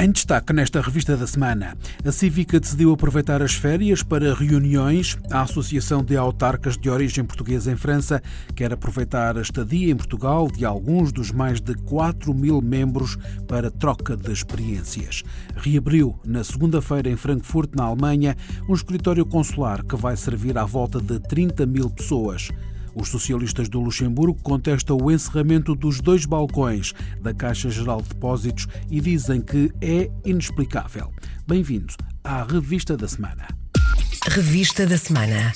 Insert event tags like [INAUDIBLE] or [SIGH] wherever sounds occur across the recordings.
Em destaque nesta revista da semana, a Cívica decidiu aproveitar as férias para reuniões. A Associação de Autarcas de Origem Portuguesa em França quer aproveitar a estadia em Portugal de alguns dos mais de 4 mil membros para troca de experiências. Reabriu na segunda-feira em Frankfurt, na Alemanha, um escritório consular que vai servir à volta de 30 mil pessoas. Os socialistas do Luxemburgo contestam o encerramento dos dois balcões da Caixa Geral de Depósitos e dizem que é inexplicável. Bem-vindo à Revista da Semana. Revista da Semana.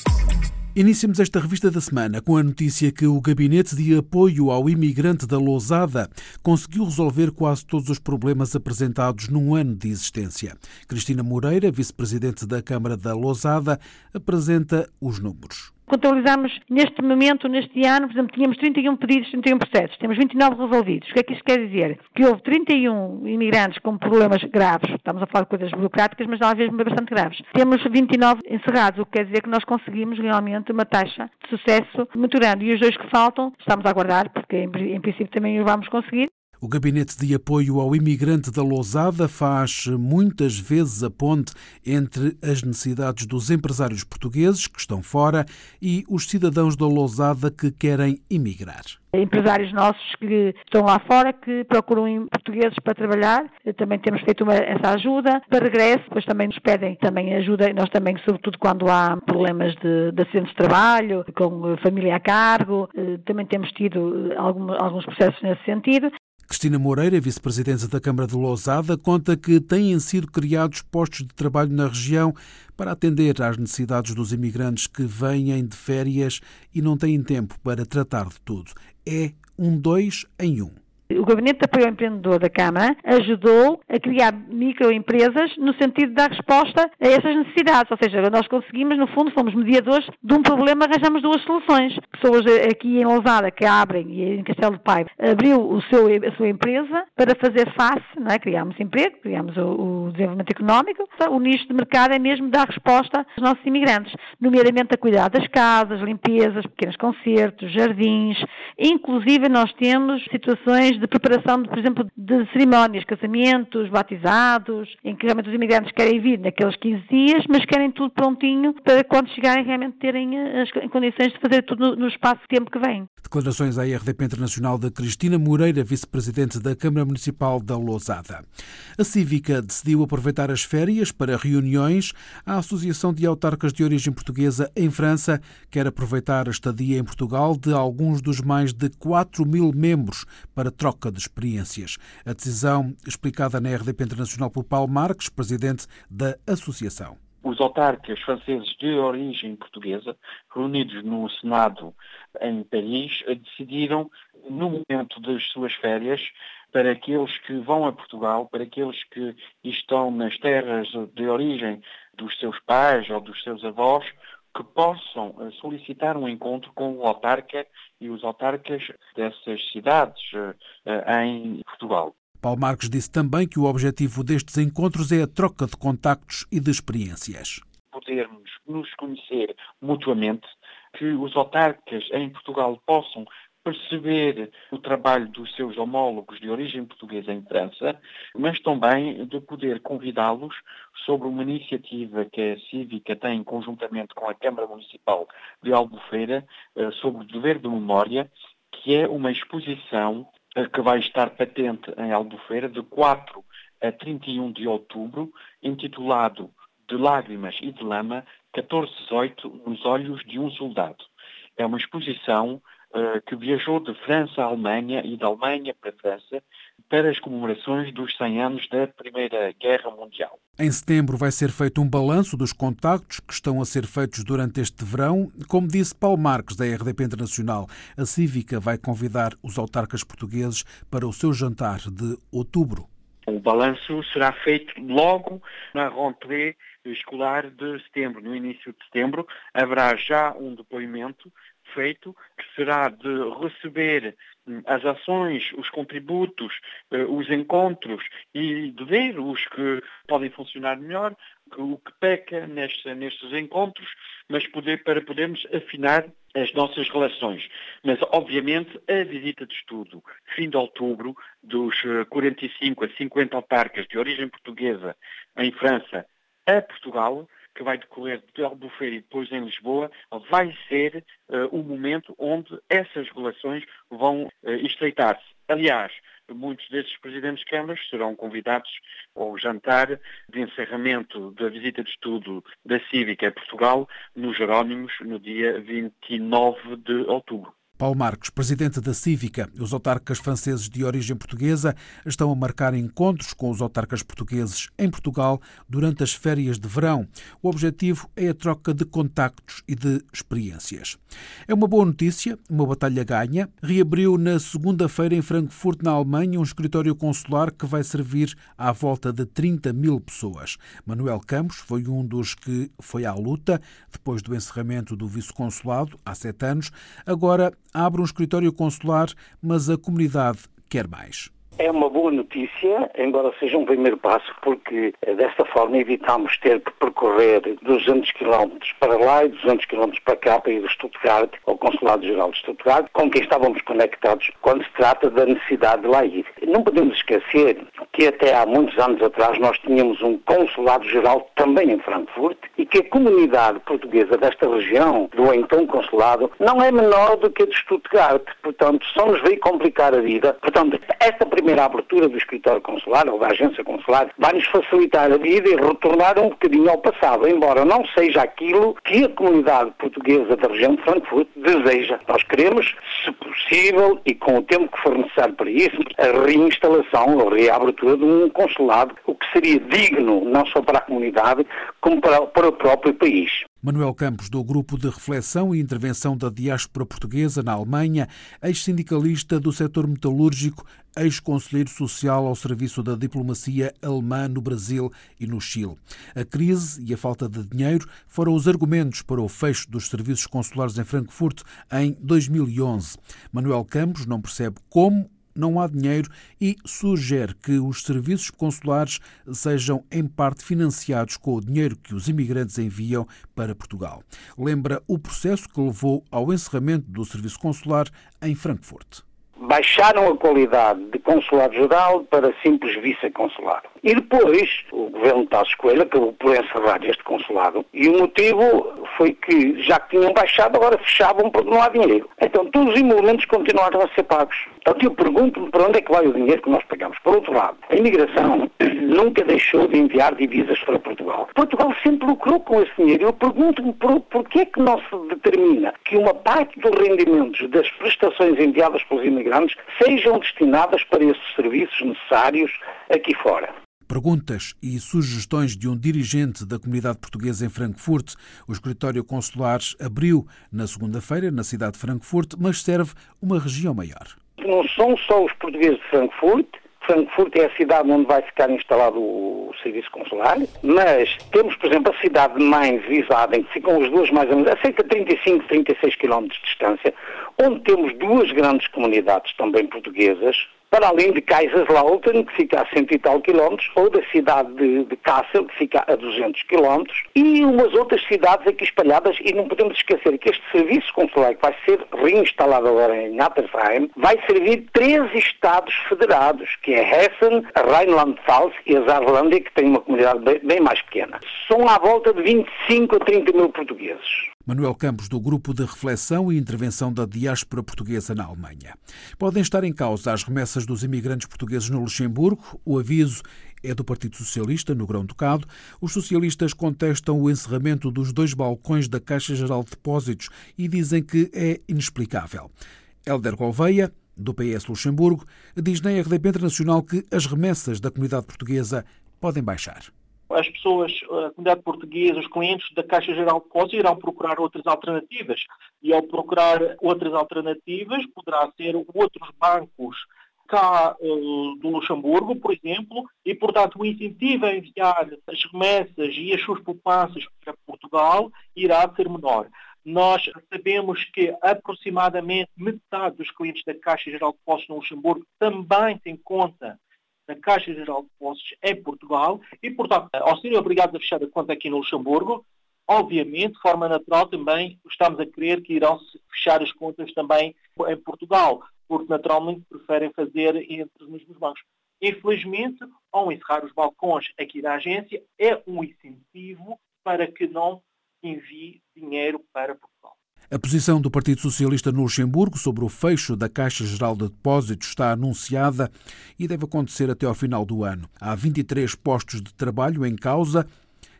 Iniciamos esta revista da semana com a notícia que o Gabinete de Apoio ao Imigrante da Lousada conseguiu resolver quase todos os problemas apresentados num ano de existência. Cristina Moreira, vice-presidente da Câmara da Lousada, apresenta os números. Contabilizamos neste momento, neste ano, por exemplo, tínhamos 31 pedidos, 31 processos, temos 29 resolvidos. O que é que isto quer dizer? Que houve 31 imigrantes com problemas graves, estamos a falar de coisas burocráticas, mas vezes bastante graves. Temos 29 encerrados, o que quer dizer que nós conseguimos realmente uma taxa de sucesso muito grande. E os dois que faltam, estamos a aguardar, porque em, em princípio também os vamos conseguir. O Gabinete de Apoio ao Imigrante da Lousada faz muitas vezes a ponte entre as necessidades dos empresários portugueses que estão fora e os cidadãos da Lousada que querem imigrar empresários nossos que estão lá fora, que procuram portugueses para trabalhar. Também temos feito uma, essa ajuda. Para regresso, depois também nos pedem também ajuda, nós também, sobretudo quando há problemas de, de acidentes de trabalho, com família a cargo, eh, também temos tido alguns processos nesse sentido. Cristina Moreira, vice-presidente da Câmara de Lousada, conta que têm sido criados postos de trabalho na região para atender às necessidades dos imigrantes que vêm de férias e não têm tempo para tratar de tudo. É um dois em um. O Gabinete de Apoio ao Empreendedor da Câmara ajudou a criar microempresas no sentido de dar resposta a essas necessidades. Ou seja, nós conseguimos, no fundo, fomos mediadores de um problema, arranjamos duas soluções. Pessoas aqui em Lousada que abrem, e em Castelo de Paiva, abriu o seu, a sua empresa para fazer face, não é? criámos emprego, criámos o, o desenvolvimento económico. O nicho de mercado é mesmo dar resposta aos nossos imigrantes, nomeadamente a cuidar das casas, limpezas, pequenos concertos, jardins. Inclusive, nós temos situações de preparação, por exemplo, de cerimónias, casamentos, batizados, em que realmente os imigrantes querem vir naqueles 15 dias, mas querem tudo prontinho para quando chegarem realmente terem as condições de fazer tudo no espaço de tempo que vem. Declarações à RDP Internacional de Cristina Moreira, vice-presidente da Câmara Municipal da Lousada. A Cívica decidiu aproveitar as férias para reuniões. A Associação de Autarcas de Origem Portuguesa em França quer aproveitar a estadia em Portugal de alguns dos mais de 4 mil membros para troca de experiências. A decisão explicada na RDP Internacional por Paulo Marques, presidente da Associação os autarcas franceses de origem portuguesa, reunidos no Senado em Paris, decidiram, no momento das suas férias, para aqueles que vão a Portugal, para aqueles que estão nas terras de origem dos seus pais ou dos seus avós, que possam eh, solicitar um encontro com o autarca e os autarcas dessas cidades eh, em Portugal. Paulo Marques disse também que o objetivo destes encontros é a troca de contactos e de experiências. Podermos nos conhecer mutuamente, que os autarcas em Portugal possam perceber o trabalho dos seus homólogos de origem portuguesa em França, mas também de poder convidá-los sobre uma iniciativa que a Cívica tem conjuntamente com a Câmara Municipal de Albufeira eh, sobre o dever de memória, que é uma exposição que vai estar patente em Albufeira de 4 a 31 de outubro, intitulado De Lágrimas e de Lama, 1418 nos Olhos de um Soldado. É uma exposição que viajou de França à Alemanha e da Alemanha para a França para as comemorações dos 100 anos da Primeira Guerra Mundial. Em setembro vai ser feito um balanço dos contactos que estão a ser feitos durante este verão. Como disse Paulo Marques, da RDP Internacional, a Cívica vai convidar os autarcas portugueses para o seu jantar de outubro. O balanço será feito logo na rentrée escolar de setembro. No início de setembro haverá já um depoimento feito, que será de receber hum, as ações, os contributos, eh, os encontros e de ver os que podem funcionar melhor, o que peca nestes, nestes encontros, mas poder, para podermos afinar as nossas relações. Mas, obviamente, a visita de estudo, fim de outubro, dos 45 a 50 autarcas de origem portuguesa em França a Portugal, que vai decorrer de Albufeira e depois em Lisboa, vai ser uh, o momento onde essas relações vão uh, estreitar-se. Aliás, muitos desses presidentes de câmaras serão convidados ao jantar de encerramento da visita de estudo da Cívica a Portugal, nos Jerónimos, no dia 29 de outubro. Paulo Marcos, presidente da Cívica, os autarcas franceses de origem portuguesa estão a marcar encontros com os autarcas portugueses em Portugal durante as férias de verão. O objetivo é a troca de contactos e de experiências. É uma boa notícia, uma batalha ganha. Reabriu na segunda-feira em Frankfurt, na Alemanha, um escritório consular que vai servir à volta de 30 mil pessoas. Manuel Campos foi um dos que foi à luta depois do encerramento do vice-consulado há sete anos. Agora abre um escritório consular, mas a comunidade quer mais. É uma boa notícia, embora seja um primeiro passo, porque eh, desta forma evitamos ter que percorrer 200 km para lá e 200 km para cá para ir de Stuttgart ao Consulado-Geral de Stuttgart, com quem estávamos conectados quando se trata da necessidade de lá ir. Não podemos esquecer que até há muitos anos atrás nós tínhamos um Consulado-Geral também em Frankfurt e que a comunidade portuguesa desta região, do então Consulado, não é menor do que a de Stuttgart. Portanto, só nos veio complicar a vida. Portanto, esta primeira primeira abertura do escritório consular ou da agência consular vai-nos facilitar a vida e retornar um bocadinho ao passado, embora não seja aquilo que a comunidade portuguesa da região de Frankfurt deseja. Nós queremos, se possível, e com o tempo que for necessário para isso, a reinstalação ou reabertura de um consulado, o que seria digno não só para a comunidade, como para, para o próprio país. Manuel Campos, do Grupo de Reflexão e Intervenção da Diáspora Portuguesa na Alemanha, ex-sindicalista do setor metalúrgico, ex-conselheiro social ao serviço da diplomacia alemã no Brasil e no Chile. A crise e a falta de dinheiro foram os argumentos para o fecho dos serviços consulares em Frankfurt em 2011. Manuel Campos não percebe como não há dinheiro e sugere que os serviços consulares sejam em parte financiados com o dinheiro que os imigrantes enviam para Portugal. Lembra o processo que levou ao encerramento do serviço consular em Frankfurt baixaram a qualidade de consulado-geral para simples vice-consulado. E depois, o governo de Passos Coelho acabou por encerrar este consulado e o motivo foi que, já que tinham baixado, agora fechavam porque não há dinheiro. Então, todos os emolumentos continuaram a ser pagos. Então, eu pergunto-me para onde é que vai o dinheiro que nós pagamos. Por outro lado, a imigração [CLEARS THROAT] nunca deixou de enviar divisas para Portugal. Portugal sempre lucrou com esse dinheiro. Eu pergunto-me por, por que é que não se determina que uma parte dos rendimentos das prestações enviadas pelos imigrantes sejam destinadas para esses serviços necessários aqui fora. Perguntas e sugestões de um dirigente da comunidade portuguesa em Frankfurt. O escritório consular abriu na segunda-feira na cidade de Frankfurt, mas serve uma região maior. Não são só os portugueses de Frankfurt, Frankfurt é a cidade onde vai ficar instalado o serviço consular, mas temos, por exemplo, a cidade de Mainz e Wiesbaden, que ficam as duas mais ou menos a cerca de 35, 36 km de distância, onde temos duas grandes comunidades também portuguesas, para além de Kaiserslautern, que fica a cento e tal quilómetros, ou da cidade de, de Kassel, que fica a 200 quilómetros, e umas outras cidades aqui espalhadas, e não podemos esquecer que este serviço consular que vai ser reinstalado agora em Nattersheim, vai servir três estados federados, que é Hessen, Rheinland-Pfalz e a Saarlândia, que tem uma comunidade bem, bem mais pequena. São à volta de 25 a 30 mil portugueses. Manuel Campos, do Grupo de Reflexão e Intervenção da Diáspora Portuguesa na Alemanha. Podem estar em causa as remessas dos imigrantes portugueses no Luxemburgo. O aviso é do Partido Socialista, no Grão-Ducado. Os socialistas contestam o encerramento dos dois balcões da Caixa Geral de Depósitos e dizem que é inexplicável. Helder Gouveia, do PS Luxemburgo, diz na RDP Internacional que as remessas da comunidade portuguesa podem baixar as pessoas, a comunidade portuguesa, os clientes da Caixa Geral de Depósitos irão procurar outras alternativas. E ao procurar outras alternativas, poderá ser outros bancos cá uh, do Luxemburgo, por exemplo, e, portanto, o incentivo a enviar as remessas e as suas poupanças para Portugal irá ser menor. Nós sabemos que aproximadamente metade dos clientes da Caixa Geral de Depósitos no Luxemburgo também tem conta na Caixa Geral de Depósitos em Portugal e, portanto, ao serem obrigados a fechar a conta aqui no Luxemburgo, obviamente, de forma natural também estamos a querer que irão fechar as contas também em Portugal, porque naturalmente preferem fazer entre os mesmos bancos. Infelizmente, ao encerrar os balcões aqui da agência, é um incentivo para que não envie dinheiro para Portugal. A posição do Partido Socialista no Luxemburgo sobre o fecho da Caixa Geral de Depósitos está anunciada e deve acontecer até ao final do ano. Há 23 postos de trabalho em causa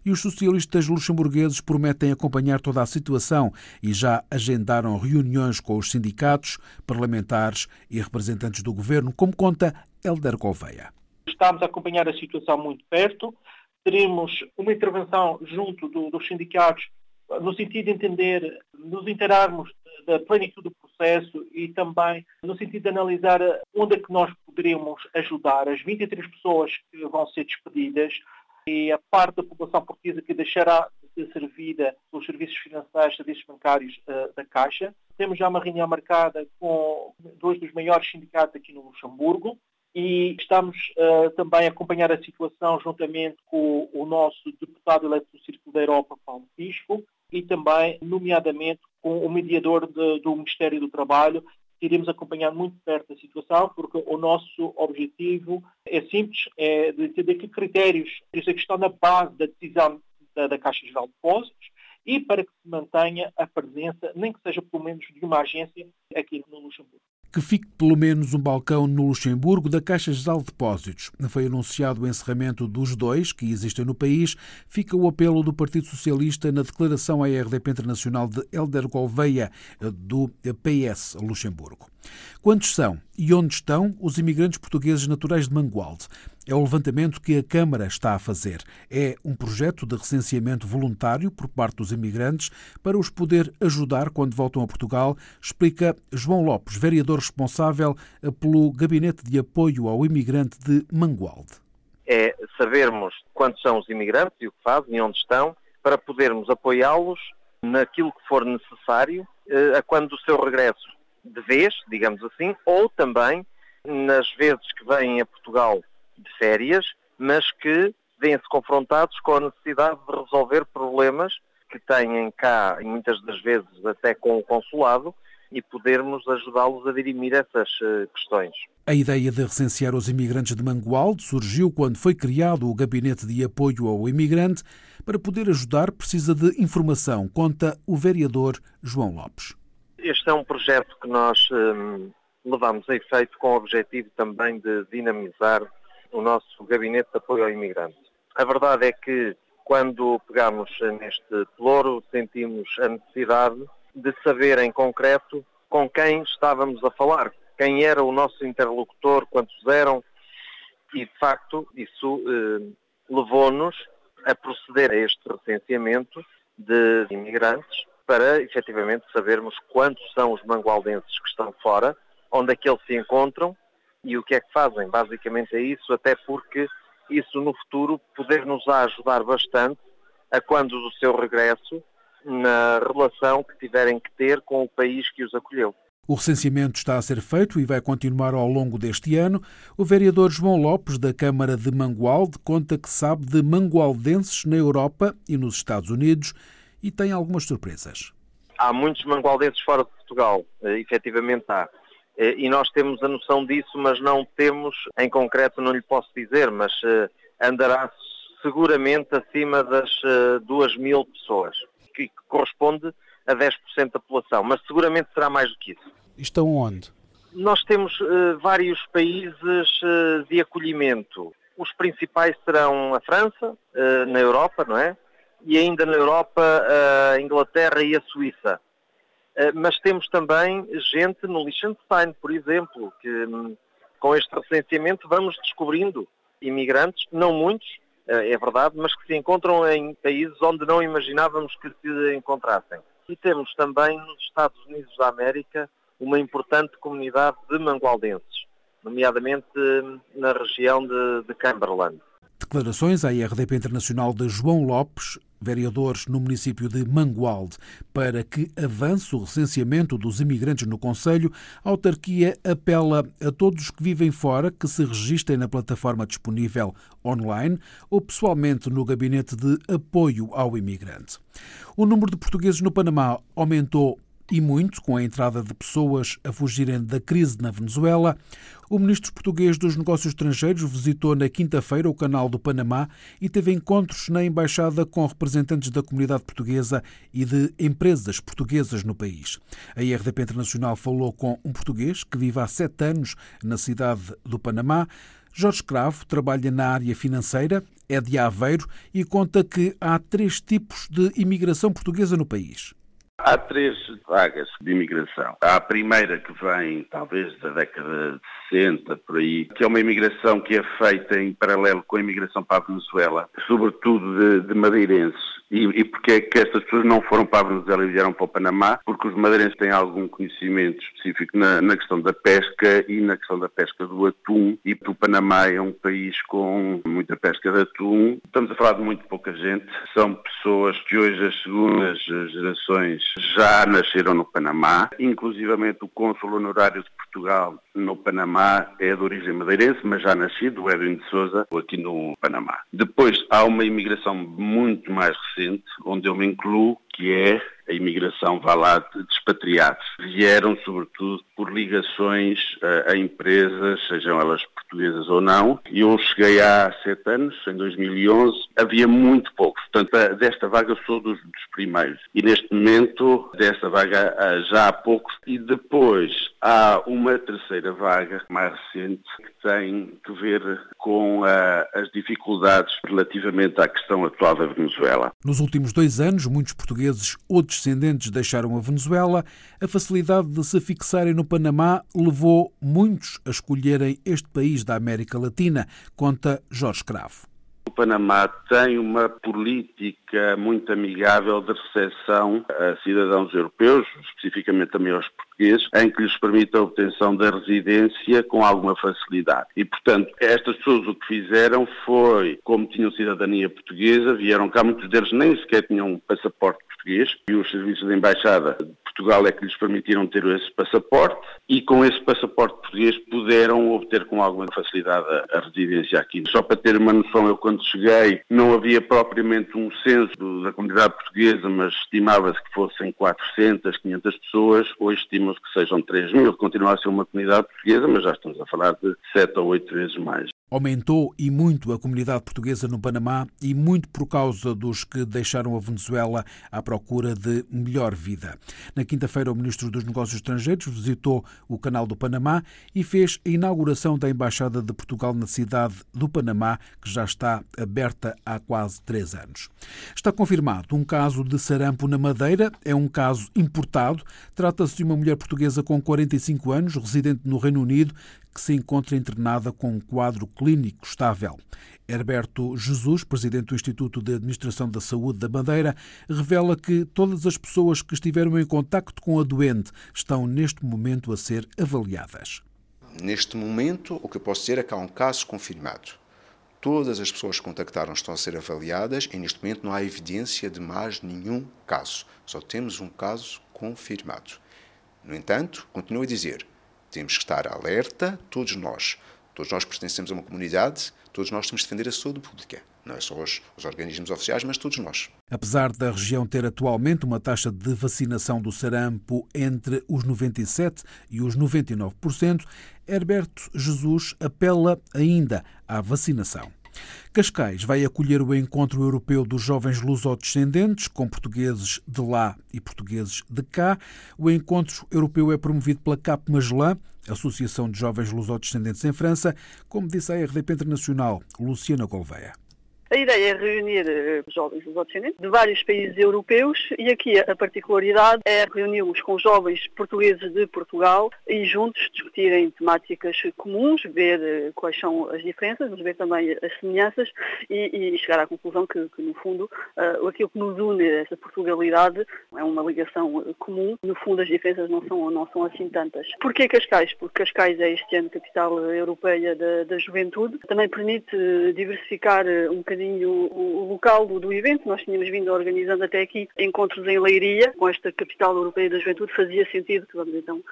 e os socialistas luxemburgueses prometem acompanhar toda a situação e já agendaram reuniões com os sindicatos, parlamentares e representantes do governo, como conta Helder Gouveia. Estamos a acompanhar a situação muito perto. Teremos uma intervenção junto do, dos sindicatos no sentido de entender, nos inteirarmos da plenitude do processo e também no sentido de analisar onde é que nós poderíamos ajudar as 23 pessoas que vão ser despedidas e a parte da população portuguesa que deixará de ser servida pelos serviços financeiros, serviços bancários uh, da Caixa. Temos já uma reunião marcada com dois dos maiores sindicatos aqui no Luxemburgo e estamos uh, também a acompanhar a situação juntamente com o nosso deputado eleito do Círculo da Europa, Paulo Fisco, e também, nomeadamente, com o mediador de, do Ministério do Trabalho, iremos acompanhar muito perto a situação, porque o nosso objetivo é simples, é de entender que critérios é que estão na base da decisão da, da Caixa Geral de Depósitos e para que se mantenha a presença, nem que seja pelo menos de uma agência aqui no Luxemburgo que fique pelo menos um balcão no Luxemburgo da Caixa Geral de Depósitos. Foi anunciado o encerramento dos dois que existem no país. Fica o apelo do Partido Socialista na declaração à RDP Internacional de Helder Gouveia, do PS Luxemburgo. Quantos são e onde estão os imigrantes portugueses naturais de Mangualde? É o levantamento que a Câmara está a fazer. É um projeto de recenseamento voluntário por parte dos imigrantes para os poder ajudar quando voltam a Portugal, explica João Lopes, vereador responsável pelo Gabinete de Apoio ao Imigrante de Mangualde. É sabermos quantos são os imigrantes e o que fazem e onde estão, para podermos apoiá-los naquilo que for necessário eh, a quando o seu regresso de vez, digamos assim, ou também nas vezes que vêm a Portugal de férias, mas que vêm-se confrontados com a necessidade de resolver problemas que têm cá, e muitas das vezes até com o consulado, e podermos ajudá-los a dirimir essas eh, questões. A ideia de recensear os imigrantes de Mangualde surgiu quando foi criado o Gabinete de Apoio ao Imigrante. Para poder ajudar, precisa de informação, conta o vereador João Lopes. Este é um projeto que nós hum, levamos a efeito com o objetivo também de dinamizar o nosso gabinete de apoio ao imigrante. A verdade é que quando pegamos neste pelouro sentimos a necessidade de saber em concreto com quem estávamos a falar, quem era o nosso interlocutor, quantos eram, e de facto isso eh, levou-nos a proceder a este recenseamento de imigrantes para efetivamente sabermos quantos são os mangualdenses que estão fora, onde é que eles se encontram e o que é que fazem. Basicamente é isso, até porque isso no futuro poder nos ajudar bastante a quando do seu regresso na relação que tiverem que ter com o país que os acolheu. O recenseamento está a ser feito e vai continuar ao longo deste ano. O vereador João Lopes, da Câmara de Mangualde, conta que sabe de mangualdenses na Europa e nos Estados Unidos e tem algumas surpresas. Há muitos mangualdenses fora de Portugal, eh, efetivamente há. Eh, e nós temos a noção disso, mas não temos, em concreto não lhe posso dizer, mas eh, andará seguramente acima das duas mil pessoas, que corresponde a 10% da população, mas seguramente será mais do que isso. Estão onde? Nós temos vários países de acolhimento. Os principais serão a França, na Europa, não é? E ainda na Europa a Inglaterra e a Suíça. Eh, mas temos também gente no Liechtenstein, por exemplo, que hum, com este recenseamento vamos descobrindo imigrantes, não muitos, eh, é verdade, mas que se encontram em países onde não imaginávamos que se encontrassem. E temos também nos Estados Unidos da América uma importante comunidade de mangualdenses, nomeadamente hum, na região de, de Cumberland. Declarações à IRDP Internacional de João Lopes, vereadores no município de Mangualde. Para que avance o recenseamento dos imigrantes no Conselho, a autarquia apela a todos que vivem fora que se registrem na plataforma disponível online ou pessoalmente no gabinete de apoio ao imigrante. O número de portugueses no Panamá aumentou e muito com a entrada de pessoas a fugirem da crise na Venezuela, o ministro português dos Negócios Estrangeiros visitou na quinta-feira o canal do Panamá e teve encontros na embaixada com representantes da comunidade portuguesa e de empresas portuguesas no país. A IRDP Internacional falou com um português que vive há sete anos na cidade do Panamá. Jorge Cravo trabalha na área financeira, é de Aveiro e conta que há três tipos de imigração portuguesa no país. Há três vagas de imigração. Há a primeira que vem talvez da década de 60, por aí, que é uma imigração que é feita em paralelo com a imigração para a Venezuela, sobretudo de, de madeirenses. E, e porque é que estas pessoas não foram para a Venezuela e vieram para o Panamá? Porque os madeirenses têm algum conhecimento específico na, na questão da pesca e na questão da pesca do atum. E o Panamá é um país com muita pesca de atum. Estamos a falar de muito pouca gente. São pessoas que hoje as segundas gerações já nasceram no Panamá. Inclusivamente o cônsul honorário de Portugal no Panamá é de origem madeirense, mas já nascido, o Edwin de Souza, aqui no Panamá. Depois há uma imigração muito mais recente, onde eu me incluo, que é a imigração, vá lá, de expatriados. Vieram, sobretudo, por ligações a, a empresas, sejam elas portuguesas ou não. Eu cheguei há sete anos, em 2011, havia muito pouco. Portanto, desta vaga sou dos, dos primeiros. E neste momento, desta vaga já há poucos. E depois há uma terceira vaga, mais recente, que tem que ver com as dificuldades relativamente à questão atual da Venezuela. Nos últimos dois anos, muitos portugueses ou descendentes deixaram a Venezuela. A facilidade de se fixarem no Panamá levou muitos a escolherem este país da América Latina, conta Jorge Cravo. O Panamá tem uma política muito amigável de recepção a cidadãos europeus, especificamente também aos portugueses, em que lhes permite a obtenção da residência com alguma facilidade. E, portanto, estas pessoas o que fizeram foi, como tinham cidadania portuguesa, vieram cá, muitos deles nem sequer tinham passaporte português e os serviços da Embaixada de Portugal é que lhes permitiram ter esse passaporte e com esse passaporte português puderam obter com alguma facilidade a, residência aqui. Só para ter uma noção, eu quando cheguei não havia propriamente um censo da comunidade portuguesa, mas estimava-se que fossem 400, 500 pessoas. Hoje estima-se que sejam 3 mil. Continua a ser uma comunidade portuguesa, mas já estamos a falar de 7 ou 8 vezes mais. Aumentou e muito a comunidade portuguesa no Panamá e muito por causa dos que deixaram a Venezuela à procura de melhor vida. Na quinta-feira, o ministro dos Negócios Estrangeiros visitou o Canal do Panamá e fez a inauguração da Embaixada de Portugal na cidade do Panamá, que já está aberta há quase três anos. Está confirmado um caso de sarampo na Madeira, é um caso importado. Trata-se de uma mulher portuguesa com 45 anos, residente no Reino Unido, que se encontra internada com um quadro clínico estável. Herberto Jesus, presidente do Instituto de Administração da Saúde da Madeira, revela que todas as pessoas que estiveram em contacto com a doente estão neste momento a ser avaliadas. Neste momento, o que eu posso dizer é que há um caso confirmado. Todas as pessoas que contactaram estão a ser avaliadas e neste momento não há evidência de mais nenhum caso. Só temos um caso confirmado. No entanto, continuo a dizer, temos que estar alerta, todos nós. Todos nós pertencemos a uma comunidade, todos nós temos de defender a saúde pública. Não é só os, os, organismos oficiais, mas todos nós. Apesar da região ter atualmente uma taxa de vacinação do sarampo entre os 97% e os 99%, Herberto Jesus apela ainda à vacinação. Cascais vai acolher o encontro europeu dos jovens lusodescendentes, com portugueses de lá e portugueses de cá. O encontro europeu é promovido pela CAP Magellan, Associação de Jovens Lusodescendentes em França, como disse a RDP Internacional, Luciana Gouveia. A ideia é reunir eh, jovens lusodescendentes de vários países europeus e aqui a particularidade é reuni-los com jovens portugueses de Portugal e juntos discutirem temáticas comuns, ver eh, quais são as diferenças, mas ver também as semelhanças e, e chegar à conclusão que, que no fundo, uh, aquilo que nos une, essa Portugalidade, é uma ligação comum. No fundo, as diferenças não são, não são assim tantas. Porquê Cascais? Porque Cascais é este ano capital europeia da, da juventude. Também permite diversificar um bocadinho bocadinho o, local do, do, evento. Nós tínhamos vindo organizando até aqui encontros em Leiria, com esta capital europeia da juventude. Fazia sentido que vamos então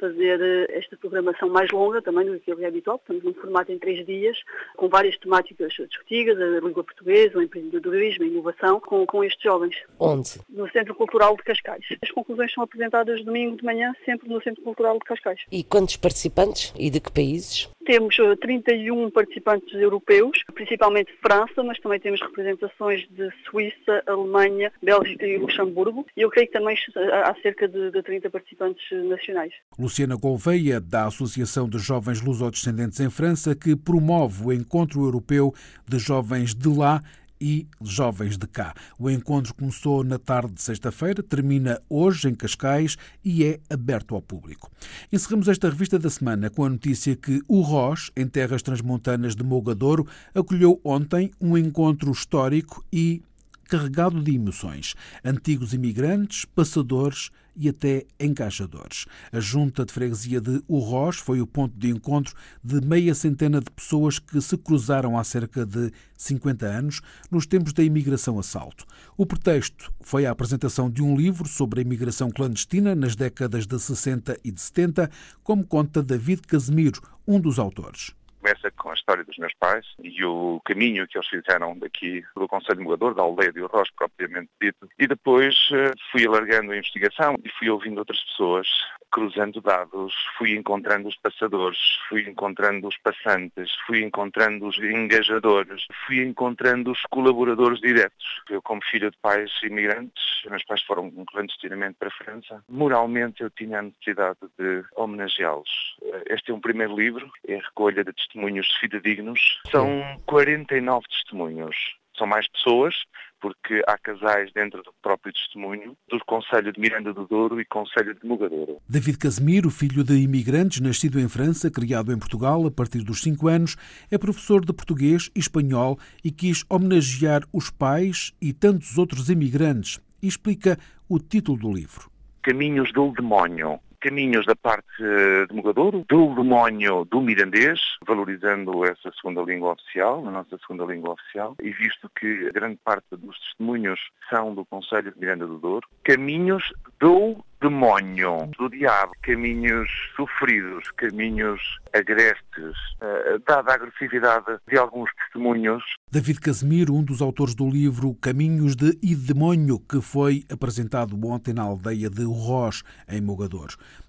fazer eh, esta programação mais longa também do que é habitual. Estamos num formato em três dias, com várias temáticas discutidas, a língua portuguesa, o empreendedorismo, a inovação, com, com estes jovens. Onde? No Centro Cultural de Cascais. As conclusões são apresentadas domingo de manhã, sempre no Centro Cultural de Cascais. E quantos participantes e de que países? Temos 31 eh, participantes europeus, principalmente França, mas também temos representações de Suíça, Alemanha, Bélgica e Luxemburgo. E eu creio que também há cerca de, de 30 participantes nacionais. Luciana Gouveia, da Associação de Jovens Lusodescendentes em França, que promove o Encontro Europeu de Jovens de lá e Jovens de Cá. O encontro começou na tarde de sexta-feira, termina hoje em Cascais e é aberto ao público. Encerramos esta revista da semana com a notícia que o ROS, em terras transmontanas de Mogadouro, acolheu ontem um encontro histórico e carregado de emoções. Antigos imigrantes, passadores e até encaixadores. A Junta de Freguesia de Urroz foi o ponto de encontro de meia centena de pessoas que se cruzaram há cerca de 50 anos, nos tempos da imigração a salto. O pretexto foi a apresentação de um livro sobre a imigração clandestina nas décadas de 60 e de 70, como conta David Casemiro, um dos autores começa com a história dos meus pais e o caminho que eles fizeram daqui do Conselho Mogador, da aldeia de Urroz, propriamente dito. E depois eh, fui alargando a investigação e fui ouvindo outras pessoas cruzando dados, fui encontrando os passadores, fui encontrando os passantes, fui encontrando os engajadores, fui encontrando os colaboradores diretos. Eu, como filho de pais imigrantes, meus pais foram clandestinamente para a França. Moralmente, eu tinha a necessidade de homenageá-los. Este é um primeiro livro, é a recolha de testemunhos fidedignos. São 49 testemunhos. São mais pessoas, porque há casais dentro do próprio testemunho do Conselho de Miranda do Douro e Conselho de Mugadouro. David Casemiro, filho de imigrantes, nascido em França, criado em Portugal a partir dos 5 anos, é professor de português e espanhol e quis homenagear os pais e tantos outros imigrantes e explica o título do livro. Caminhos do Demónio, caminhos da parte de Mogadouro, do demónio do mirandês, valorizando essa segunda língua oficial, a nossa segunda língua oficial, e visto que grande parte dos testemunhos são do Conselho de Miranda do Douro, caminhos do demónio, do diabo, caminhos sofridos, caminhos agrestes, uh, dada a agressividade de alguns testemunhos. David Casemiro, um dos autores do livro Caminhos de e Demónio, que foi apresentado ontem na aldeia de Urroz, em Mogador.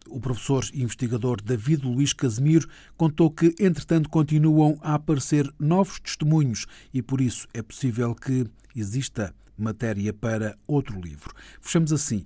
O professor e investigador David Luís Casemiro contou que, entretanto, continuam a aparecer novos testemunhos e, por isso, é possível que exista matéria para outro livro. Fechamos assim